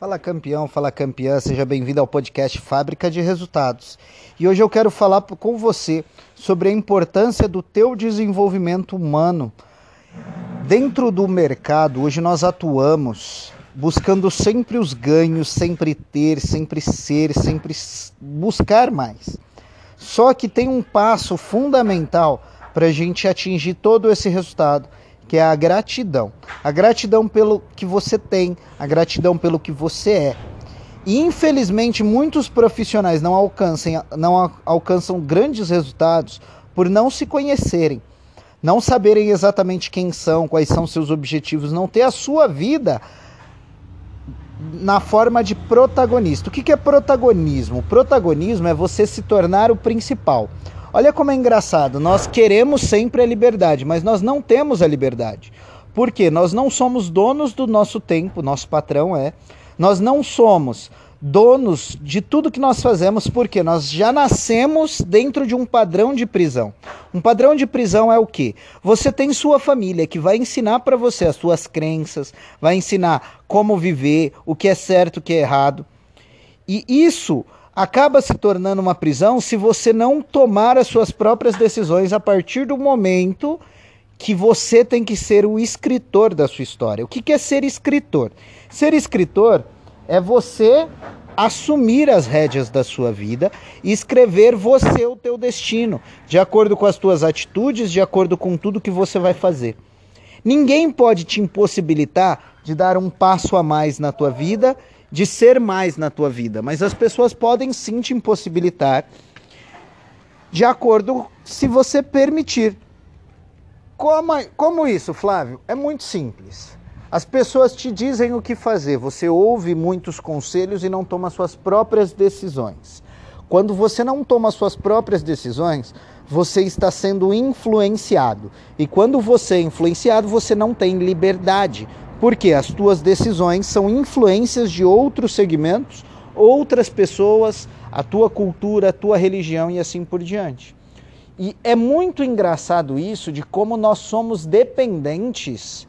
Fala campeão, fala campeã, seja bem-vindo ao podcast Fábrica de Resultados. E hoje eu quero falar com você sobre a importância do teu desenvolvimento humano. Dentro do mercado, hoje nós atuamos buscando sempre os ganhos, sempre ter, sempre ser, sempre buscar mais. Só que tem um passo fundamental para a gente atingir todo esse resultado, que é a gratidão. A gratidão pelo que você tem, a gratidão pelo que você é. E infelizmente muitos profissionais não alcançam, não alcançam grandes resultados por não se conhecerem, não saberem exatamente quem são, quais são seus objetivos, não ter a sua vida na forma de protagonista. O que é protagonismo? O protagonismo é você se tornar o principal. Olha como é engraçado, nós queremos sempre a liberdade, mas nós não temos a liberdade. Por quê? Nós não somos donos do nosso tempo, nosso patrão é. Nós não somos donos de tudo que nós fazemos, porque nós já nascemos dentro de um padrão de prisão. Um padrão de prisão é o quê? Você tem sua família que vai ensinar para você as suas crenças, vai ensinar como viver, o que é certo, o que é errado. E isso acaba se tornando uma prisão se você não tomar as suas próprias decisões a partir do momento que você tem que ser o escritor da sua história. O que é ser escritor? Ser escritor é você assumir as rédeas da sua vida e escrever você o teu destino, de acordo com as tuas atitudes, de acordo com tudo que você vai fazer. Ninguém pode te impossibilitar de dar um passo a mais na tua vida de ser mais na tua vida, mas as pessoas podem sim te impossibilitar de acordo se você permitir. Como, como isso, Flávio? É muito simples. As pessoas te dizem o que fazer, você ouve muitos conselhos e não toma suas próprias decisões. Quando você não toma suas próprias decisões, você está sendo influenciado. E quando você é influenciado, você não tem liberdade, porque as tuas decisões são influências de outros segmentos, outras pessoas, a tua cultura, a tua religião e assim por diante. E é muito engraçado isso de como nós somos dependentes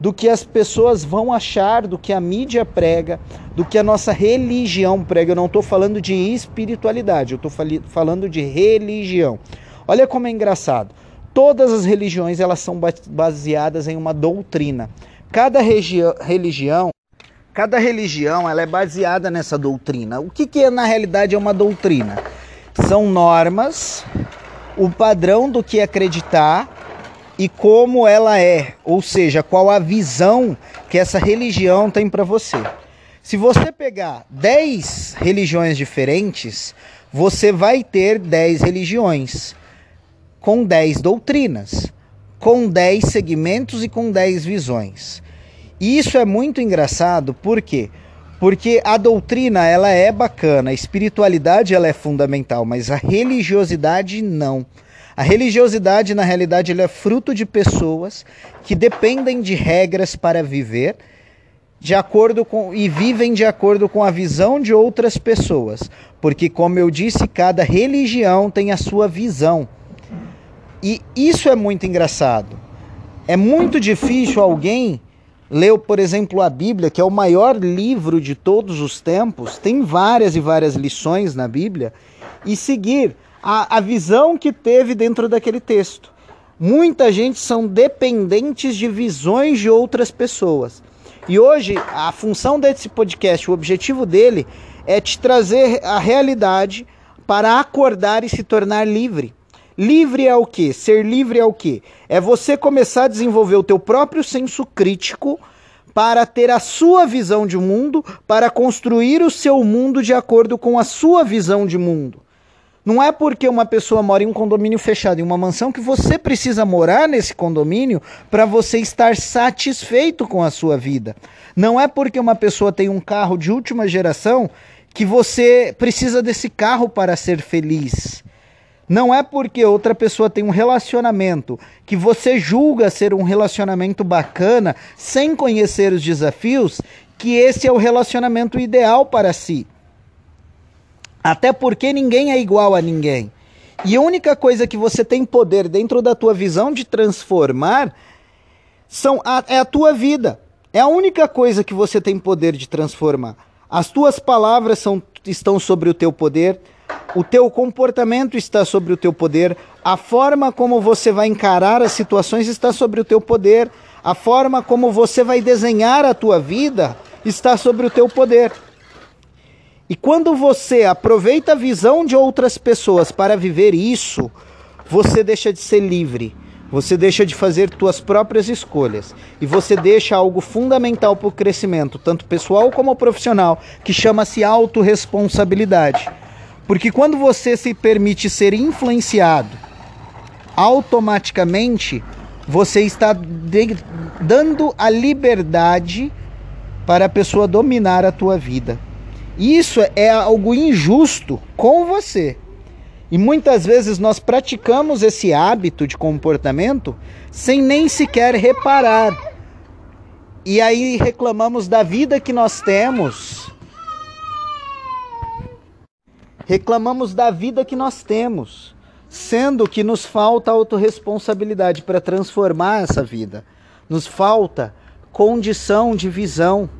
do que as pessoas vão achar, do que a mídia prega, do que a nossa religião prega. Eu não estou falando de espiritualidade, eu estou falando de religião. Olha como é engraçado. Todas as religiões elas são baseadas em uma doutrina. Cada religião, cada religião, ela é baseada nessa doutrina. O que, que é, na realidade é uma doutrina? São normas, o padrão do que acreditar e como ela é, ou seja, qual a visão que essa religião tem para você. Se você pegar 10 religiões diferentes, você vai ter 10 religiões com 10 doutrinas com 10 segmentos e com 10 visões. E isso é muito engraçado, por quê? Porque a doutrina ela é bacana, a espiritualidade ela é fundamental, mas a religiosidade não. A religiosidade, na realidade, ela é fruto de pessoas que dependem de regras para viver de acordo com e vivem de acordo com a visão de outras pessoas, porque como eu disse, cada religião tem a sua visão. E isso é muito engraçado. É muito difícil alguém ler, por exemplo, a Bíblia, que é o maior livro de todos os tempos, tem várias e várias lições na Bíblia, e seguir a, a visão que teve dentro daquele texto. Muita gente são dependentes de visões de outras pessoas. E hoje, a função desse podcast, o objetivo dele é te trazer a realidade para acordar e se tornar livre. Livre é o que? Ser livre é o que? É você começar a desenvolver o teu próprio senso crítico para ter a sua visão de mundo, para construir o seu mundo de acordo com a sua visão de mundo. Não é porque uma pessoa mora em um condomínio fechado, em uma mansão, que você precisa morar nesse condomínio para você estar satisfeito com a sua vida. Não é porque uma pessoa tem um carro de última geração que você precisa desse carro para ser feliz. Não é porque outra pessoa tem um relacionamento que você julga ser um relacionamento bacana, sem conhecer os desafios, que esse é o relacionamento ideal para si. Até porque ninguém é igual a ninguém. E a única coisa que você tem poder dentro da tua visão de transformar são a, é a tua vida. É a única coisa que você tem poder de transformar. As tuas palavras são, estão sobre o teu poder, o teu comportamento está sobre o teu poder, a forma como você vai encarar as situações está sobre o teu poder, a forma como você vai desenhar a tua vida está sobre o teu poder. E quando você aproveita a visão de outras pessoas para viver isso, você deixa de ser livre. Você deixa de fazer suas próprias escolhas e você deixa algo fundamental para o crescimento, tanto pessoal como profissional, que chama-se autorresponsabilidade. Porque quando você se permite ser influenciado, automaticamente você está dando a liberdade para a pessoa dominar a tua vida. Isso é algo injusto com você. E muitas vezes nós praticamos esse hábito de comportamento sem nem sequer reparar. E aí reclamamos da vida que nós temos. Reclamamos da vida que nós temos, sendo que nos falta autorresponsabilidade para transformar essa vida. Nos falta condição de visão,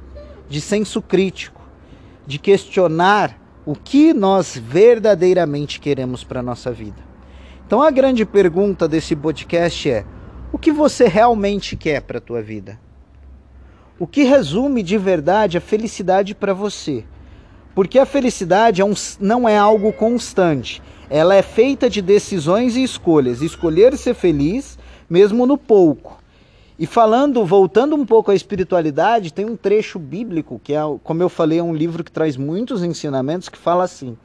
de senso crítico, de questionar o que nós verdadeiramente queremos para a nossa vida. Então a grande pergunta desse podcast é: o que você realmente quer para a tua vida? O que resume de verdade a felicidade para você? Porque a felicidade é um, não é algo constante. Ela é feita de decisões e escolhas. Escolher ser feliz, mesmo no pouco. E falando, voltando um pouco à espiritualidade, tem um trecho bíblico que é, como eu falei, é um livro que traz muitos ensinamentos que fala assim: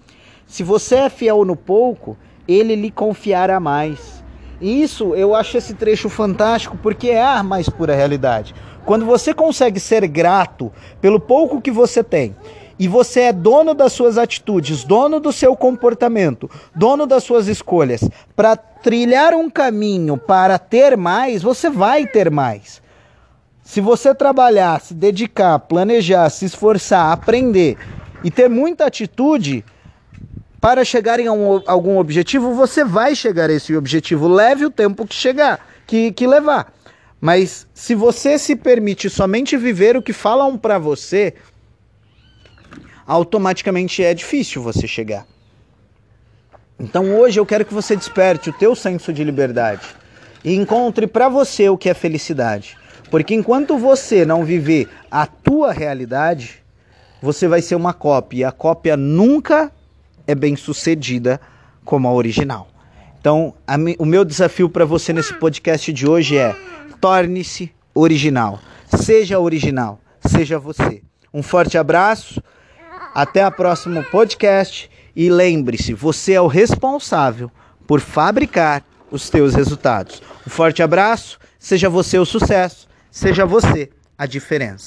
se você é fiel no pouco, ele lhe confiará mais. E isso eu acho esse trecho fantástico porque é a mais pura realidade. Quando você consegue ser grato pelo pouco que você tem e você é dono das suas atitudes, dono do seu comportamento, dono das suas escolhas, para trilhar um caminho para ter mais, você vai ter mais. Se você trabalhar, se dedicar, planejar, se esforçar, aprender e ter muita atitude para chegar em um, algum objetivo, você vai chegar a esse objetivo. Leve o tempo que chegar, que, que levar. Mas se você se permite somente viver o que falam para você, automaticamente é difícil você chegar. Então hoje eu quero que você desperte o teu senso de liberdade e encontre para você o que é felicidade. Porque enquanto você não viver a tua realidade, você vai ser uma cópia e a cópia nunca é bem sucedida como a original. Então, a, o meu desafio para você nesse podcast de hoje é: torne-se original. Seja original, seja você. Um forte abraço. Até o próximo podcast e lembre-se, você é o responsável por fabricar os teus resultados. Um forte abraço, seja você o sucesso, seja você a diferença.